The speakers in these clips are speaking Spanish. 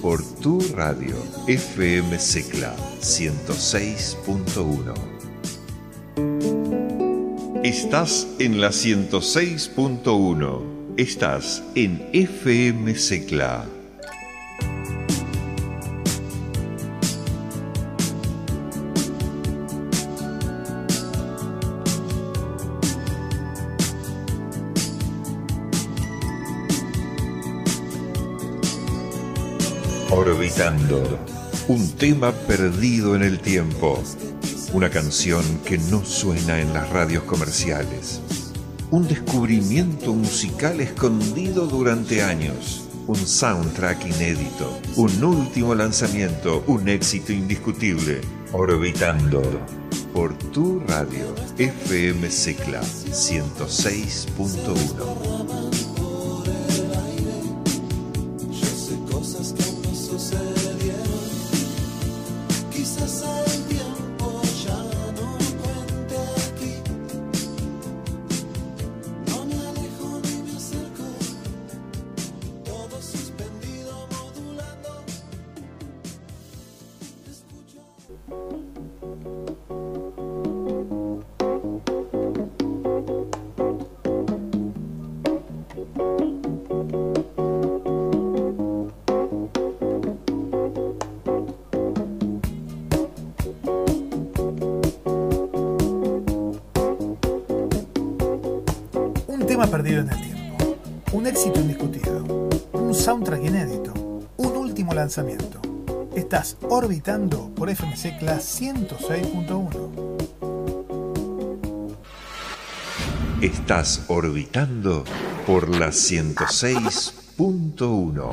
por tu radio FM Secla 106.1. Estás en la 106.1. Estás en FM Secla. Orbitando. Un tema perdido en el tiempo. Una canción que no suena en las radios comerciales. Un descubrimiento musical escondido durante años. Un soundtrack inédito. Un último lanzamiento. Un éxito indiscutible. Orbitando. Por tu radio. FM Secla 106.1. Estás orbitando por FMC Class 106.1. Estás orbitando por la 106.1.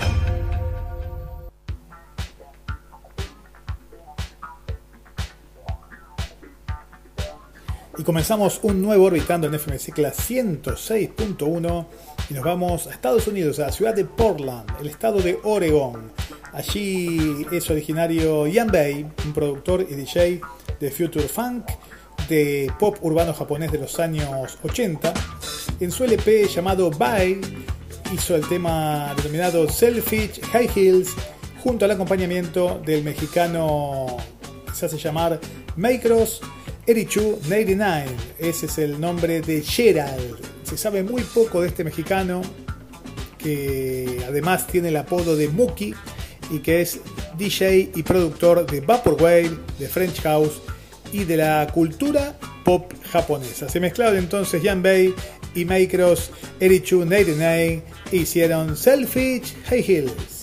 Y comenzamos un nuevo orbitando en FMC Class 106.1 y nos vamos a Estados Unidos, a la ciudad de Portland, el estado de Oregón Allí es originario Ian Bay, un productor y DJ de Future Funk, de pop urbano japonés de los años 80. En su LP llamado Bye hizo el tema denominado Selfish High Heels junto al acompañamiento del mexicano que se hace llamar Macros Erichu 99. Ese es el nombre de Gerald. Se sabe muy poco de este mexicano que además tiene el apodo de Muki y que es DJ y productor de Vaporwave, de French House y de la cultura pop japonesa. Se mezclaron entonces Jan Bay y Macros Erichu 99 e hicieron Selfish High Heels.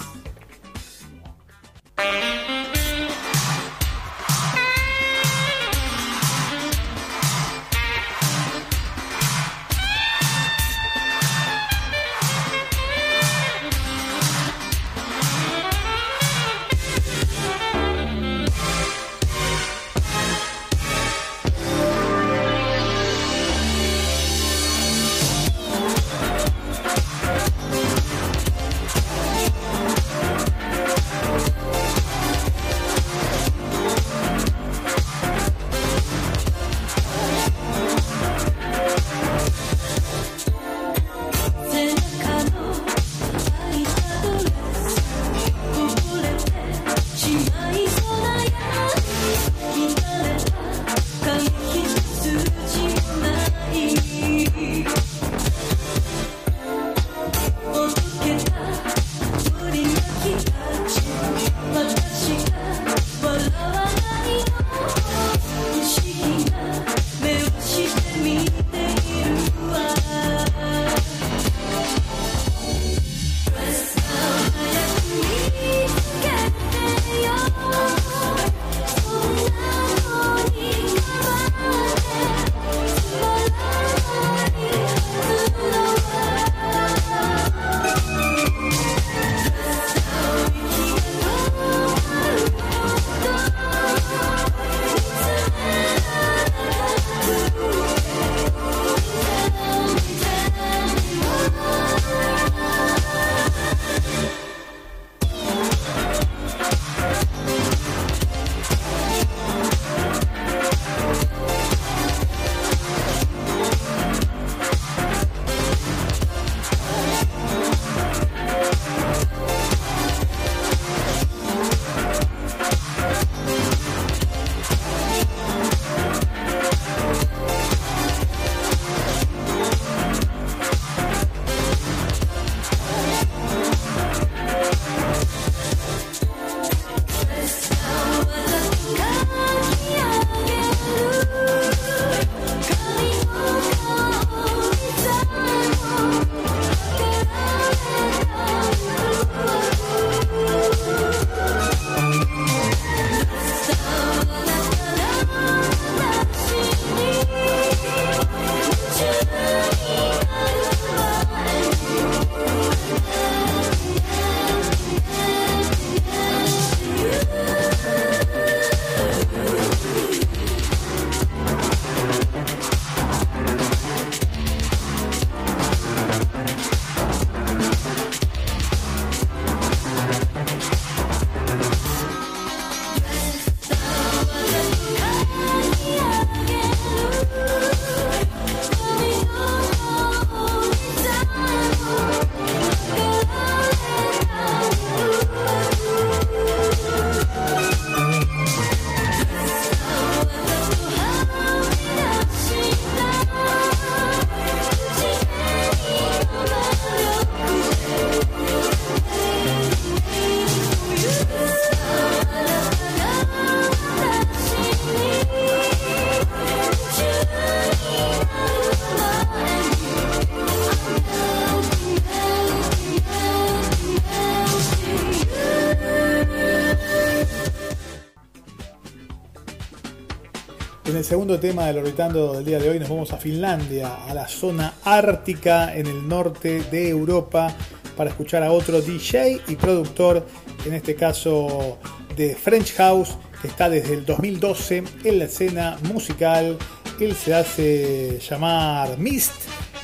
Segundo tema del orbitando del día de hoy nos vamos a Finlandia, a la zona ártica en el norte de Europa, para escuchar a otro DJ y productor, en este caso de French House, que está desde el 2012 en la escena musical. Él se hace llamar Mist,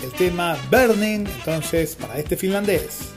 el tema Burning, entonces para este finlandés.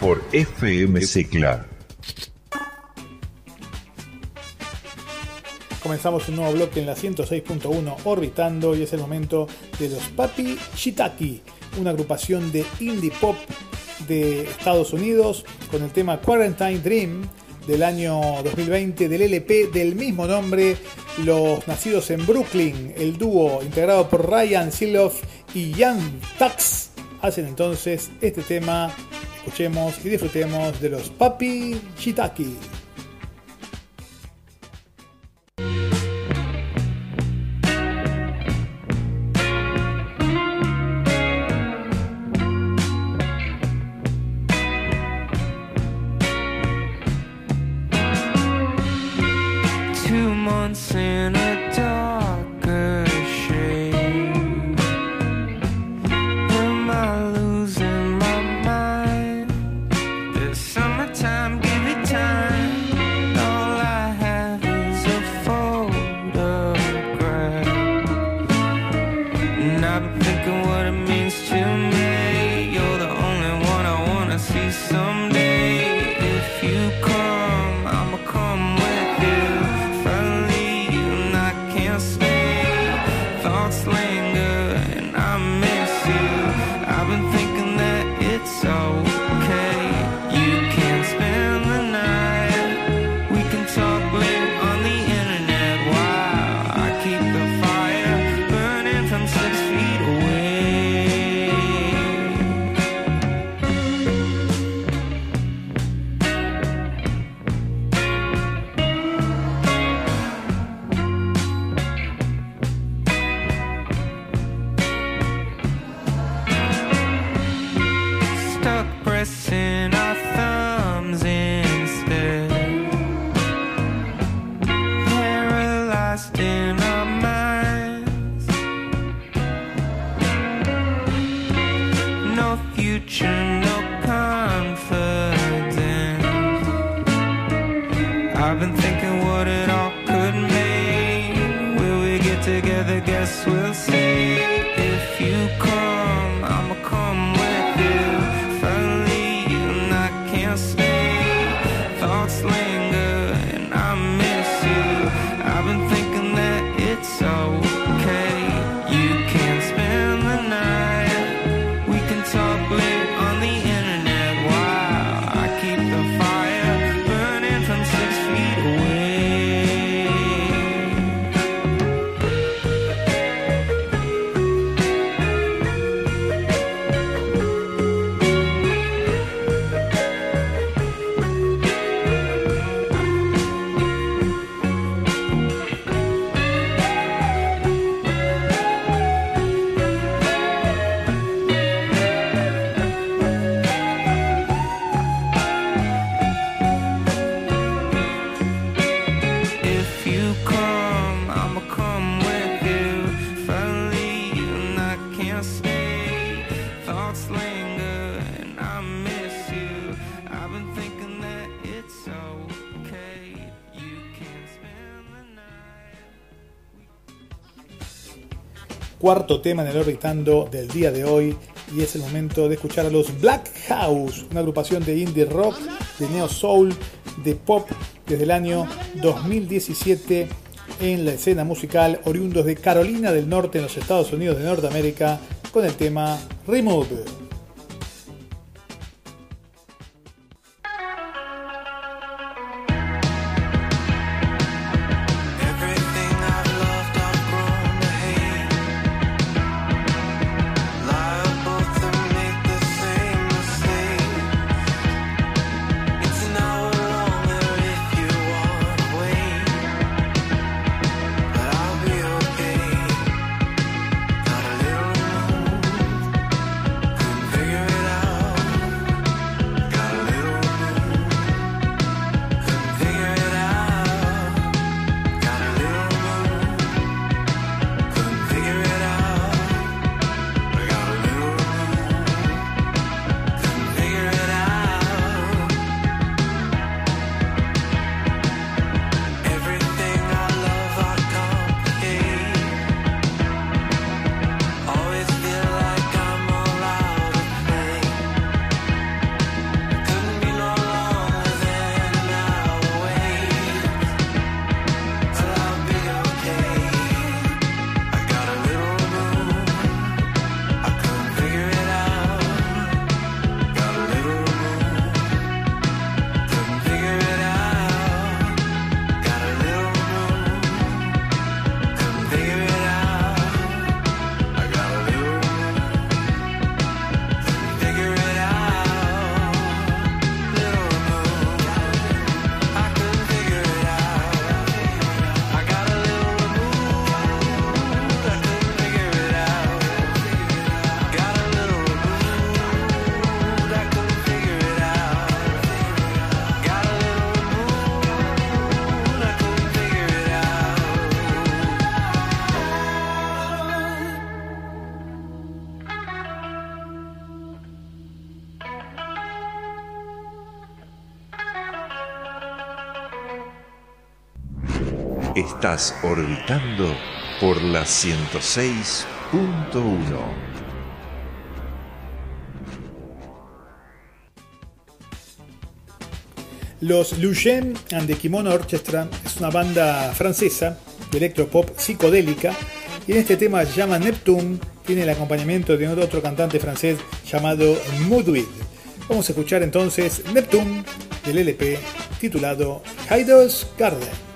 Por FM Secla. Comenzamos un nuevo bloque en la 106.1 Orbitando y es el momento de los Papi Shitaki, una agrupación de indie pop de Estados Unidos con el tema Quarantine Dream del año 2020 del LP del mismo nombre, los nacidos en Brooklyn, el dúo integrado por Ryan Siloff y Jan Tux hacen entonces este tema. Escuchemos y disfrutemos de los Papi future, no confidence. I've been thinking what it all could mean. Will we get together? Guess we'll see. Cuarto tema en el Orbitando del día de hoy y es el momento de escuchar a los Black House, una agrupación de indie rock, de neo soul, de pop desde el año 2017 en la escena musical oriundos de Carolina del Norte en los Estados Unidos de Norteamérica con el tema Remove. Orbitando por la 106.1. Los Lugen and the Kimono Orchestra es una banda francesa de electropop psicodélica y en este tema llama Neptune, tiene el acompañamiento de otro cantante francés llamado Moodwid. Vamos a escuchar entonces Neptune del LP titulado Heidel's Garden.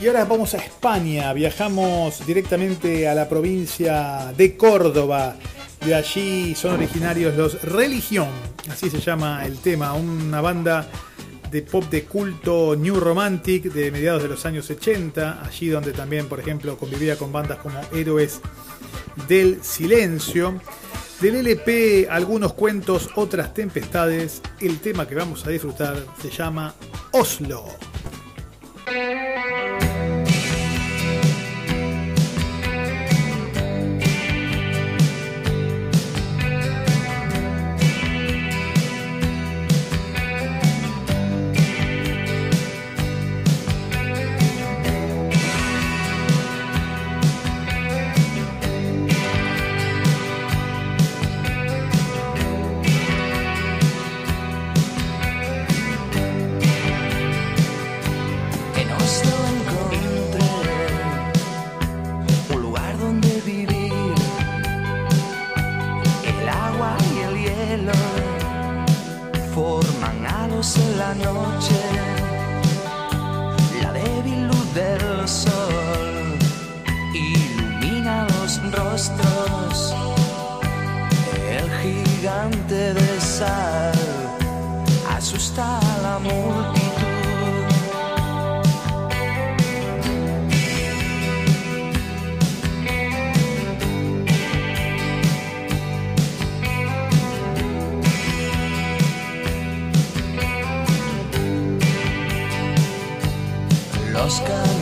Y ahora vamos a España, viajamos directamente a la provincia de Córdoba. De allí son originarios los Religión, así se llama el tema, una banda de pop de culto New Romantic de mediados de los años 80, allí donde también, por ejemplo, convivía con bandas como Héroes del Silencio. Del LP Algunos cuentos, otras tempestades, el tema que vamos a disfrutar se llama Oslo. nos.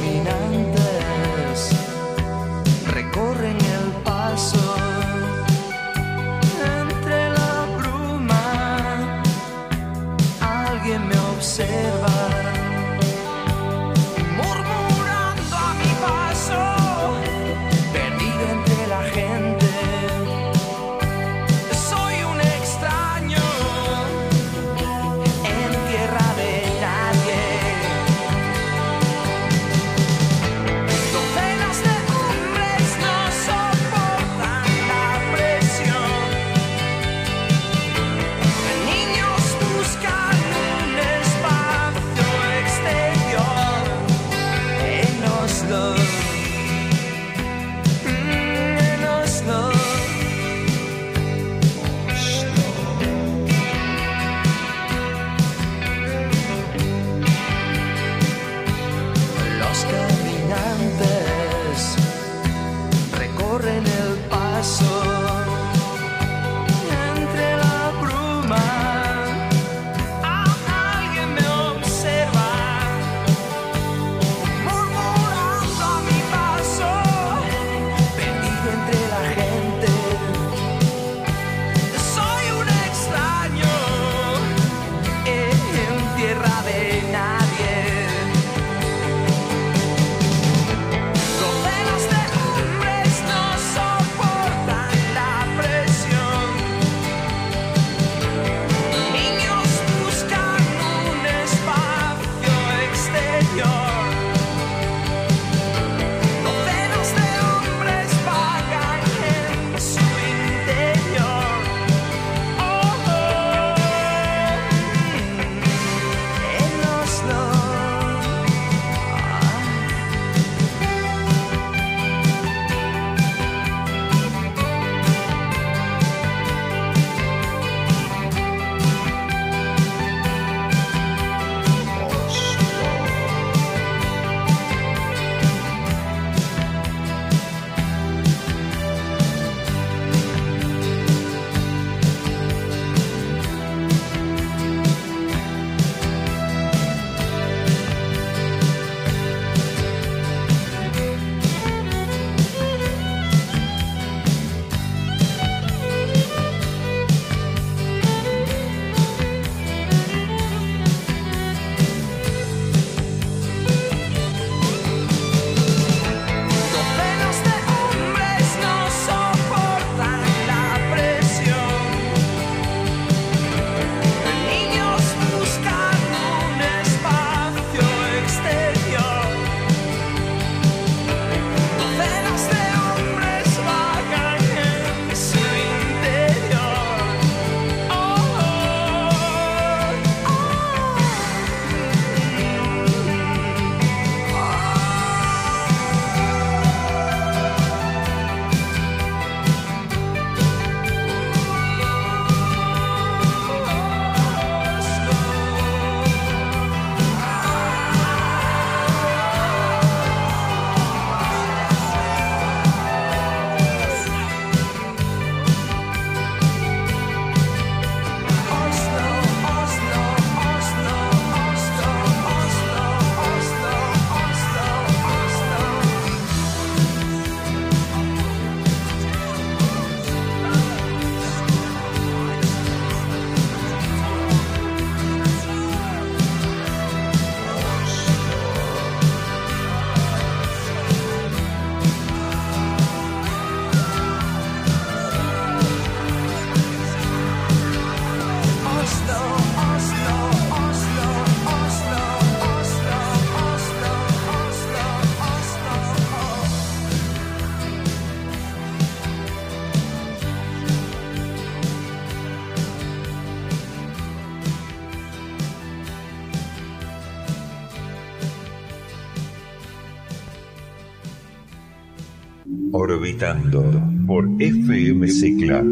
Orbitando por FM Cicla.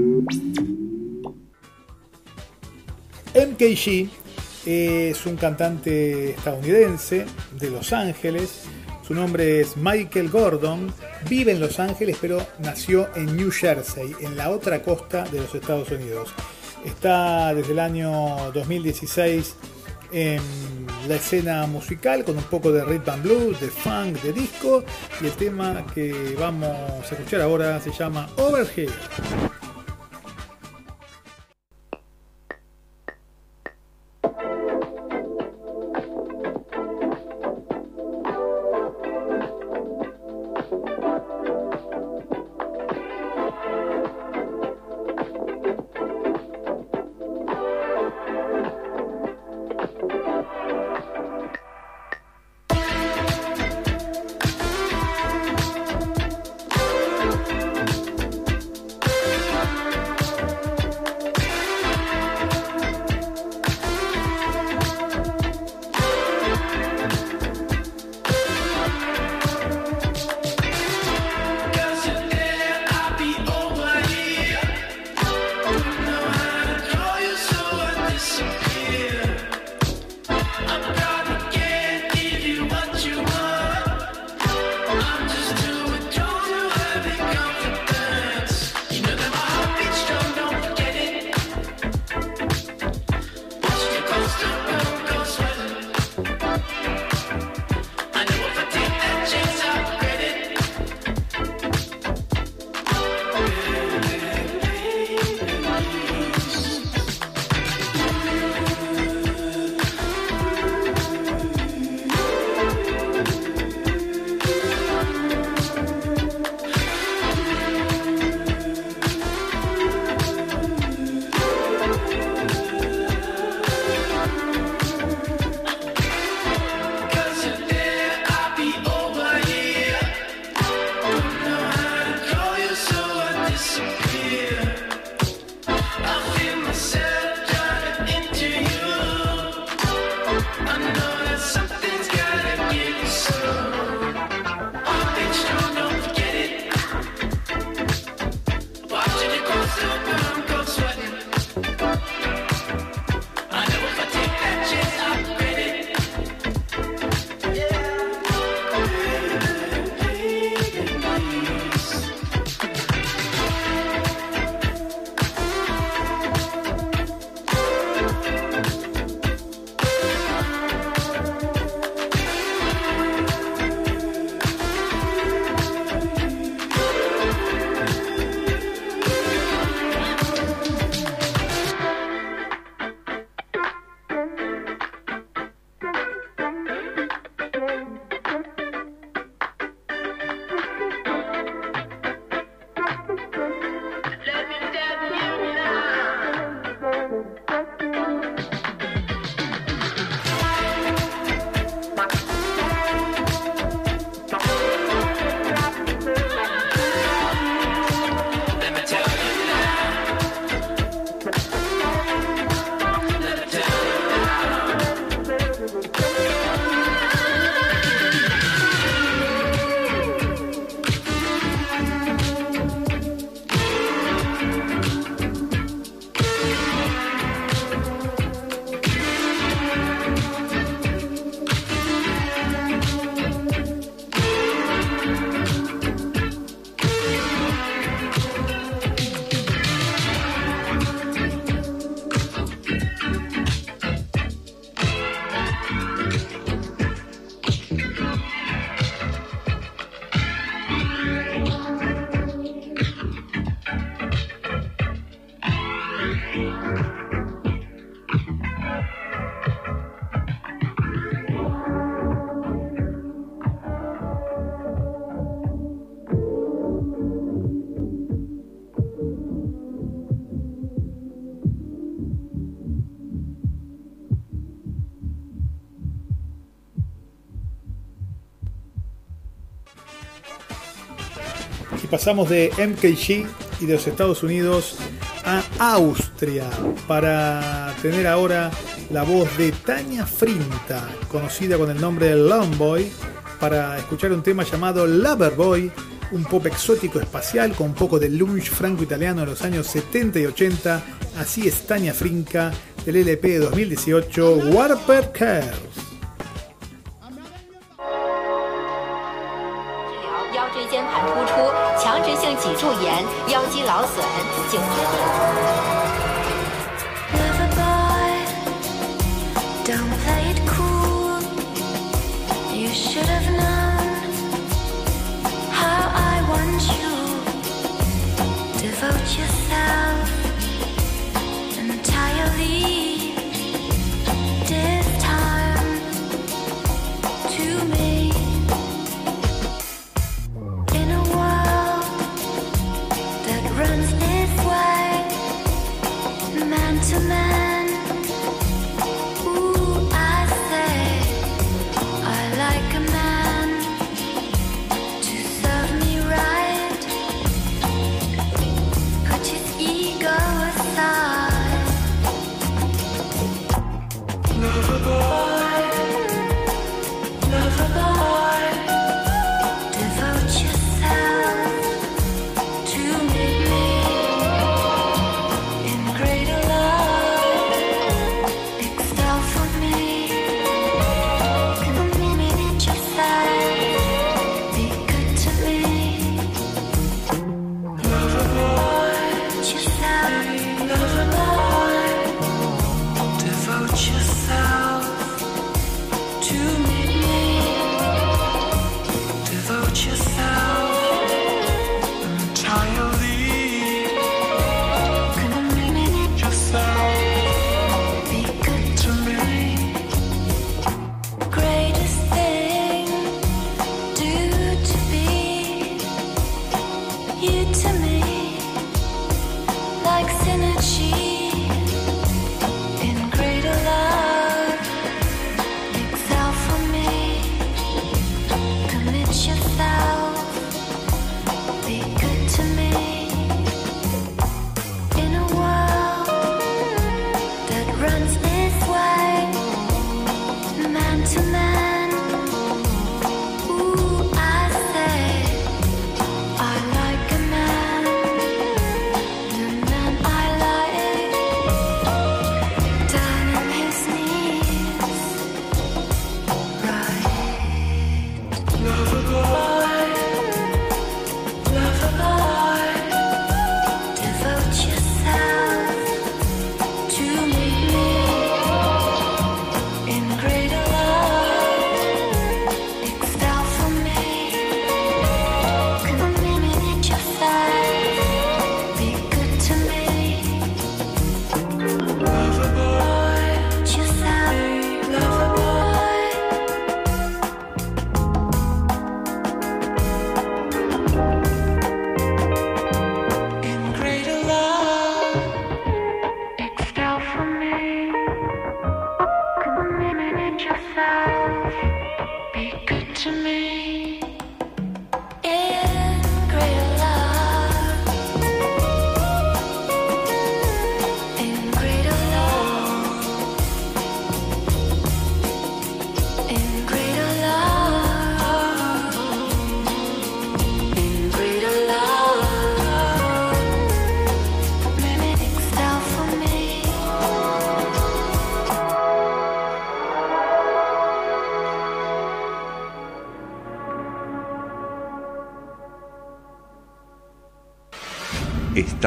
MKG es un cantante estadounidense de Los Ángeles. Su nombre es Michael Gordon. Vive en Los Ángeles, pero nació en New Jersey, en la otra costa de los Estados Unidos. Está desde el año 2016 en la escena musical con un poco de rhythm and blues, de funk, de disco y el tema que vamos a escuchar ahora se llama Overhead. Pasamos de MKG y de los Estados Unidos a Austria para tener ahora la voz de Tania Frinta, conocida con el nombre de Boy para escuchar un tema llamado Loverboy un pop exótico espacial con un poco de lunch franco-italiano de los años 70 y 80. Así es Tania Frinca del LP 2018 Warper 脊柱炎、腰肌劳损、颈椎病。difference this way, man to man.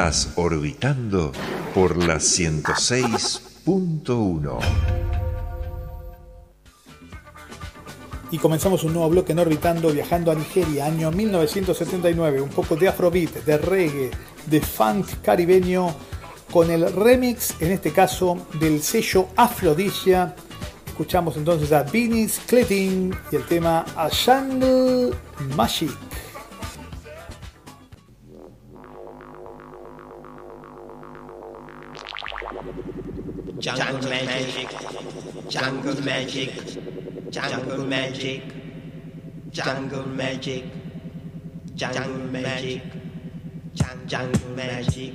Estás orbitando por la 106.1. Y comenzamos un nuevo bloque en Orbitando viajando a Nigeria, año 1979. Un poco de afrobeat, de reggae, de funk caribeño, con el remix, en este caso, del sello Afrodisia. Escuchamos entonces a Beanies Cletting y el tema A Jungle Magic. Jungle magic, jungle magic, jungle magic, jungle magic, jungle magic,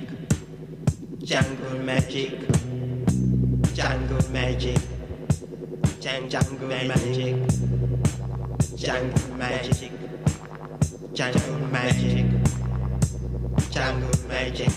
jungle magic, jungle magic, jungle magic, jungle magic, jungle magic, jungle magic,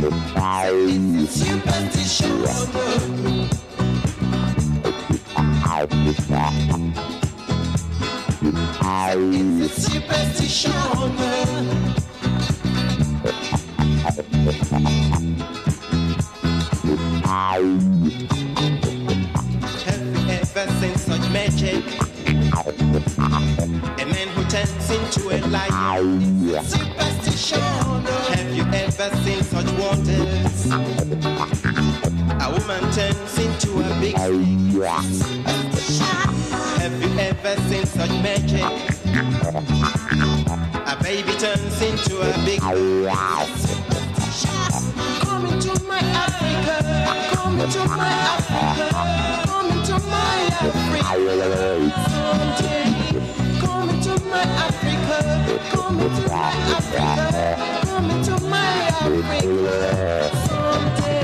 A man who turns into a lion. Superstition. Ever seen such wonders? A woman turns into a big snake. Have you ever seen such magic? A baby turns into a big Come into my Africa, come into my Africa, come into my Africa. Come into my Africa, come into my Africa, come into my Africa. Someday.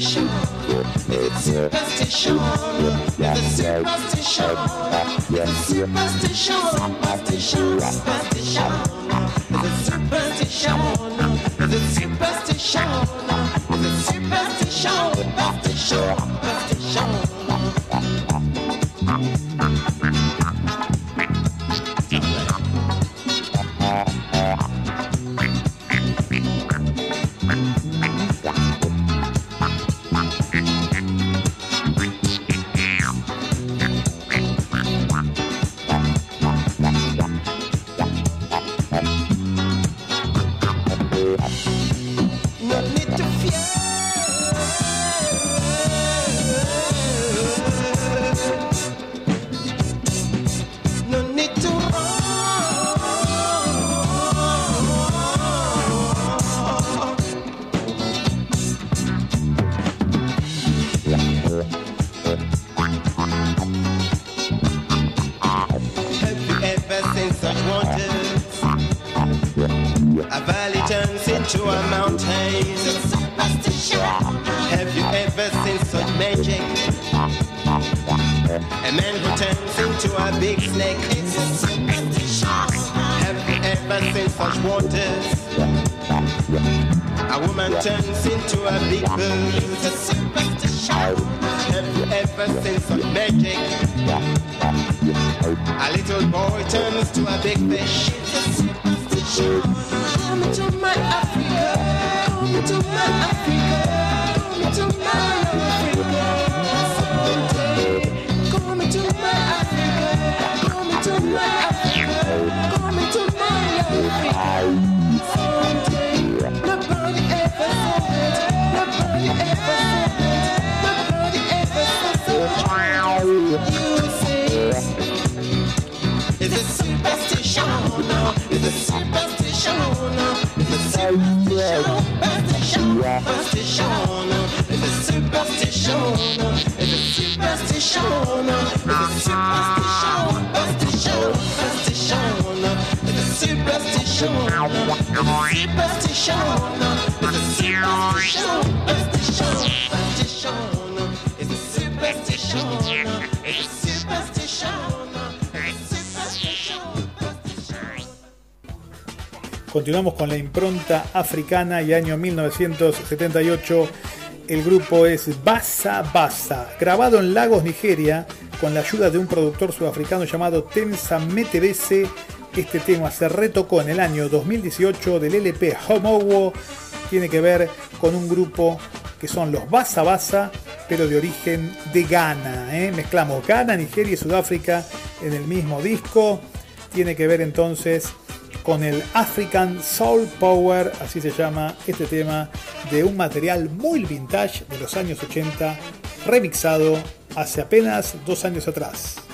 superstition. It's superstition. It's superstition. It's superstition. Superstition. Superstition. It's superstition superstition, the superstition, superstition, superstition. Ever such wonders? A woman turns into a big bird. It's a superstition. You ever seen such magic? A little boy turns to a big fish. It's a superstition. Come into my Africa, come into my Africa. It's a superstition. It's a superstition. Superstition. It's a superstition. It's a superstition. It's a superstition. Superstition. It's a superstition. Superstition. It's a. Superstition. Superstition. It's a superstition. It's a superstition. Continuamos con la impronta africana y año 1978. El grupo es Basa Basa, grabado en Lagos, Nigeria, con la ayuda de un productor sudafricano llamado Tensa Metebese. Este tema se retocó en el año 2018 del LP Homowo. Tiene que ver con un grupo que son los Basa Basa, pero de origen de Ghana. ¿eh? Mezclamos Ghana, Nigeria y Sudáfrica en el mismo disco. Tiene que ver entonces con el African Soul Power, así se llama este tema, de un material muy vintage de los años 80, remixado hace apenas dos años atrás.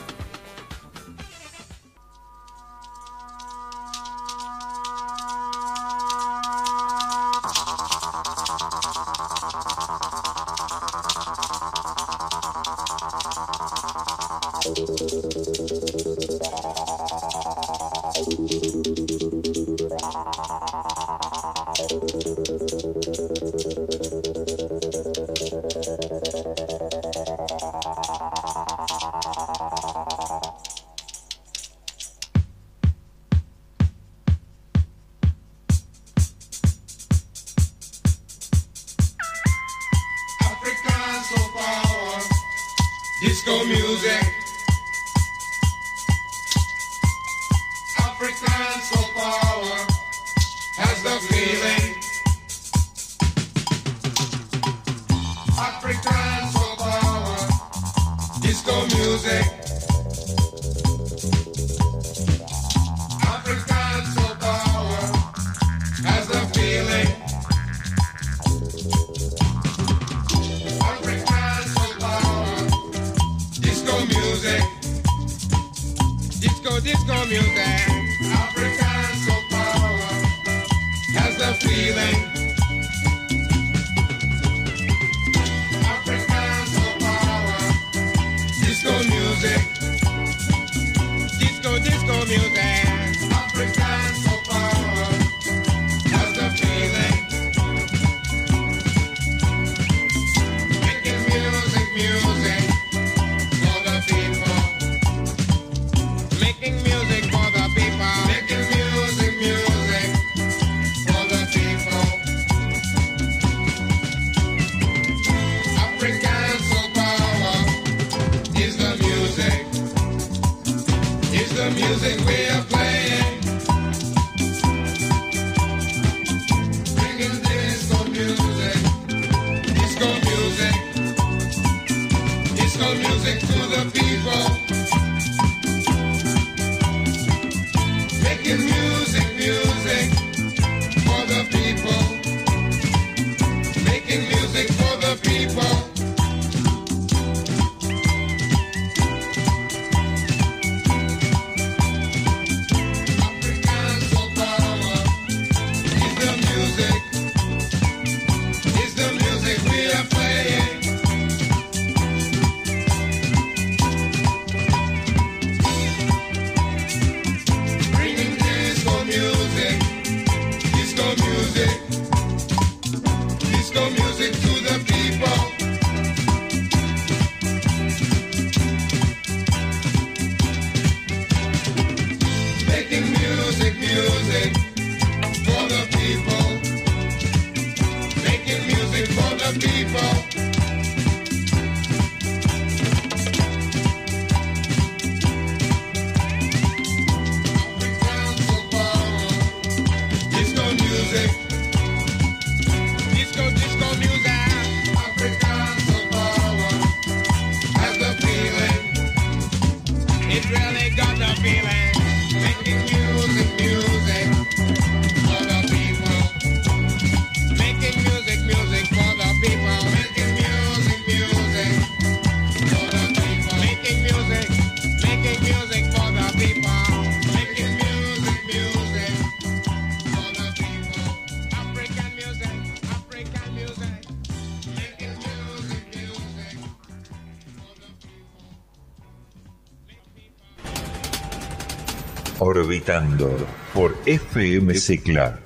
Orbitando por FM Cicla.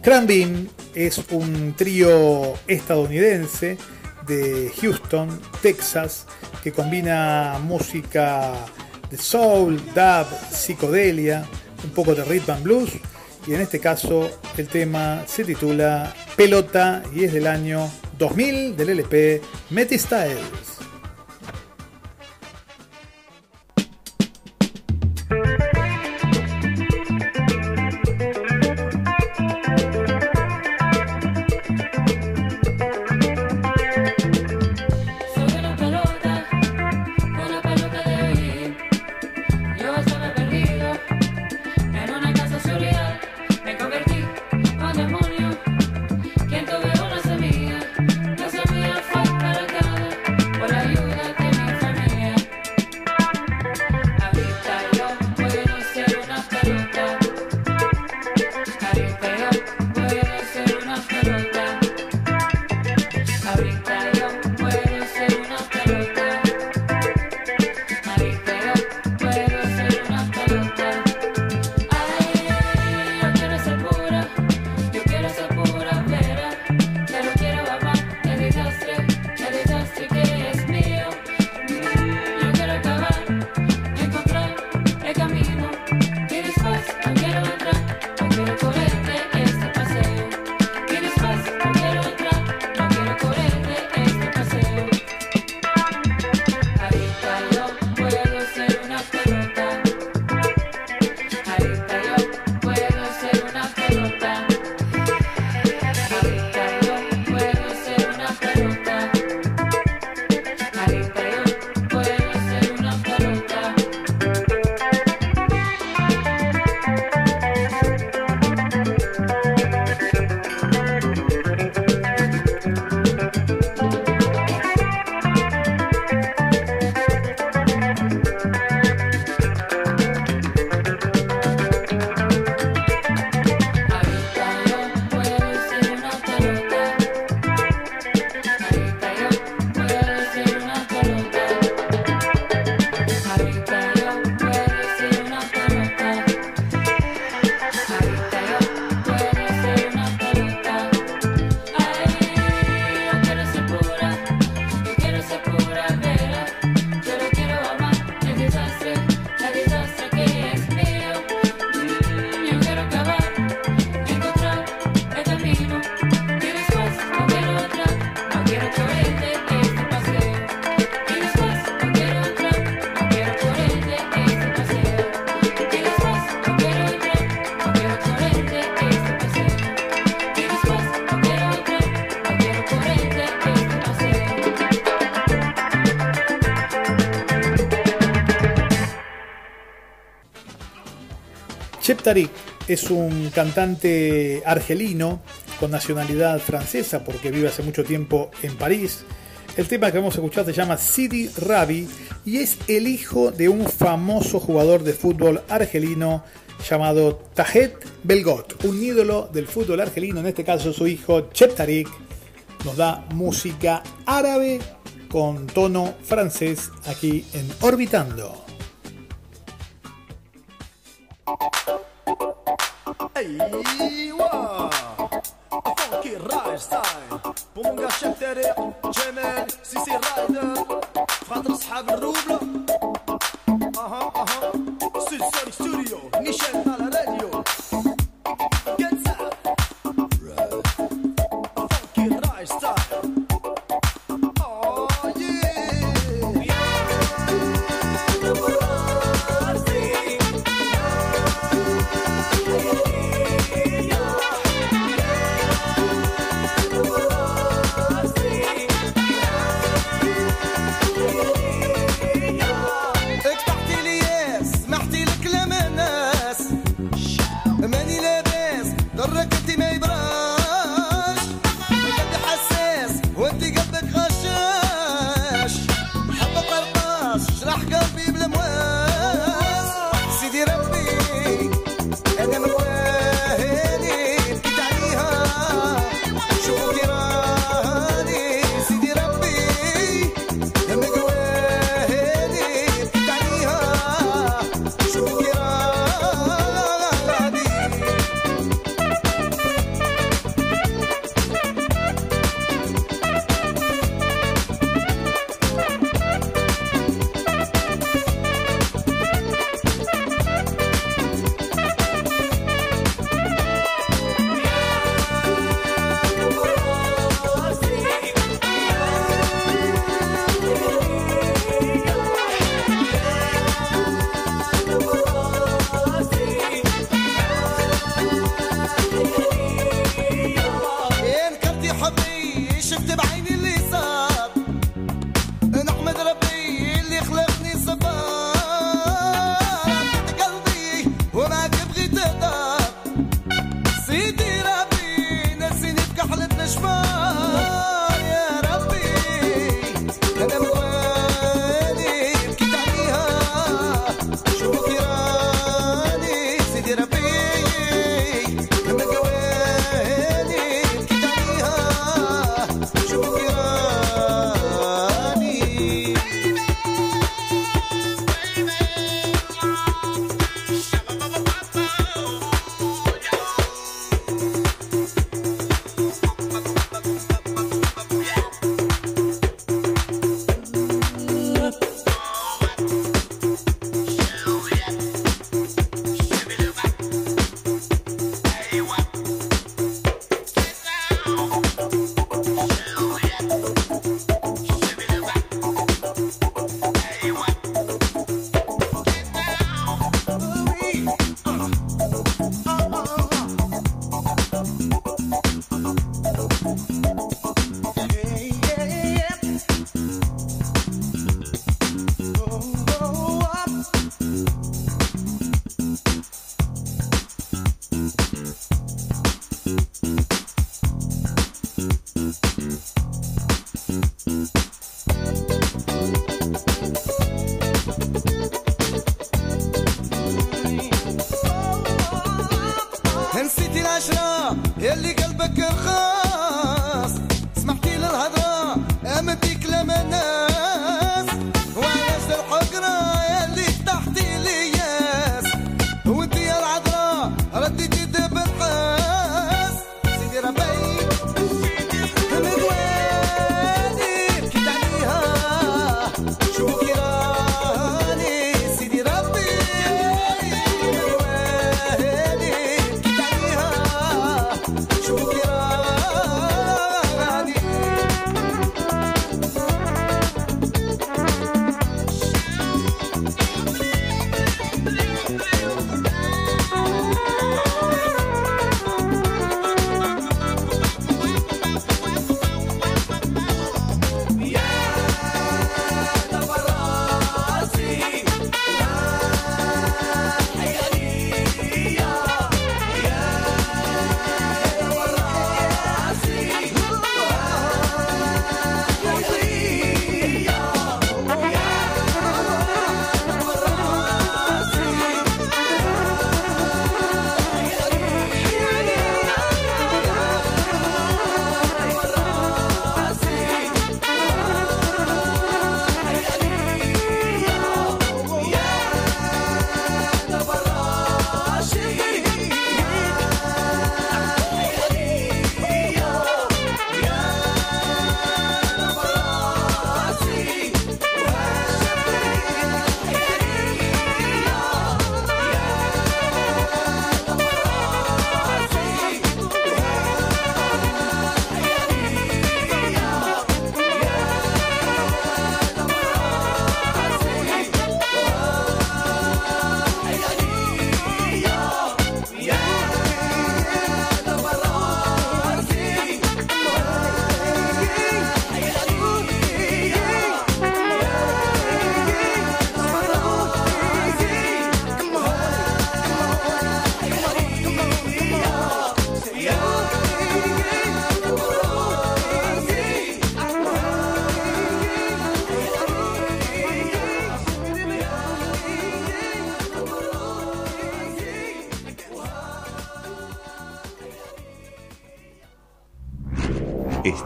Cranbin es un trío estadounidense de Houston, Texas, que combina música de soul, dub, psicodelia, un poco de rhythm and blues, y en este caso el tema se titula Pelota y es del año 2000 del LP Metistyles. es un cantante argelino con nacionalidad francesa porque vive hace mucho tiempo en París. El tema que vamos a escuchar se llama Sidi Rabi y es el hijo de un famoso jugador de fútbol argelino llamado Tajet Belgot, un ídolo del fútbol argelino, en este caso su hijo Chep Tarik, nos da música árabe con tono francés aquí en Orbitando. Eiwa! Funky Rai Style. Pour mon gars Chef Terre, Jemel, Sissi Rider Fratres Hab Rubla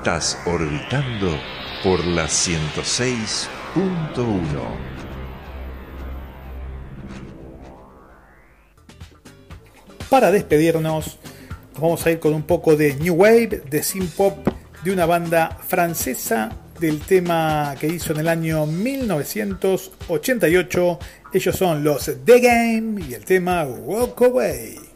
Estás orbitando por la 106.1. Para despedirnos, nos vamos a ir con un poco de New Wave, de Synth Pop, de una banda francesa del tema que hizo en el año 1988. Ellos son los The Game y el tema Walk Away.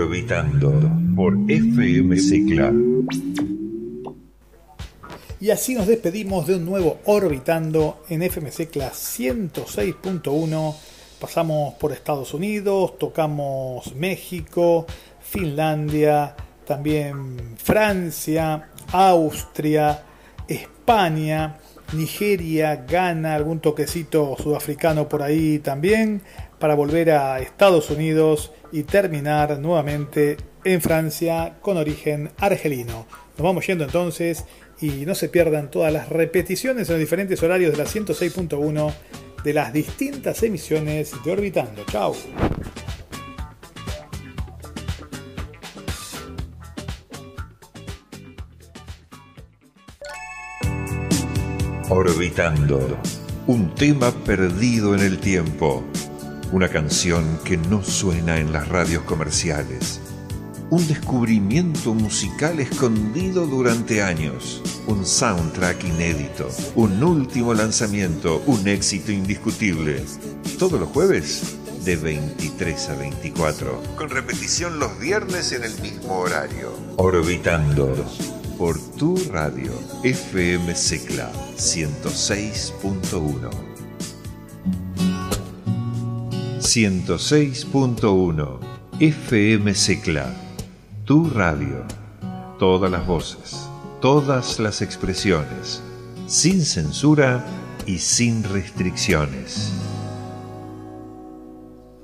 Orbitando por FM Cicla. Y así nos despedimos de un nuevo Orbitando en FMC Class 106.1. Pasamos por Estados Unidos, tocamos México, Finlandia, también Francia, Austria, España, Nigeria, Ghana, algún toquecito sudafricano por ahí también, para volver a Estados Unidos y terminar nuevamente en Francia con origen argelino. Nos vamos yendo entonces y no se pierdan todas las repeticiones en los diferentes horarios de la 106.1 de las distintas emisiones de Orbitando. Chao. Orbitando. Un tema perdido en el tiempo. Una canción que no suena en las radios comerciales. Un descubrimiento musical escondido durante años. Un soundtrack inédito. Un último lanzamiento. Un éxito indiscutible. Todos los jueves de 23 a 24. Con repetición los viernes en el mismo horario. Orbitando por tu radio FM Secla 106.1. 106.1 FM Secla, tu radio. Todas las voces, todas las expresiones, sin censura y sin restricciones.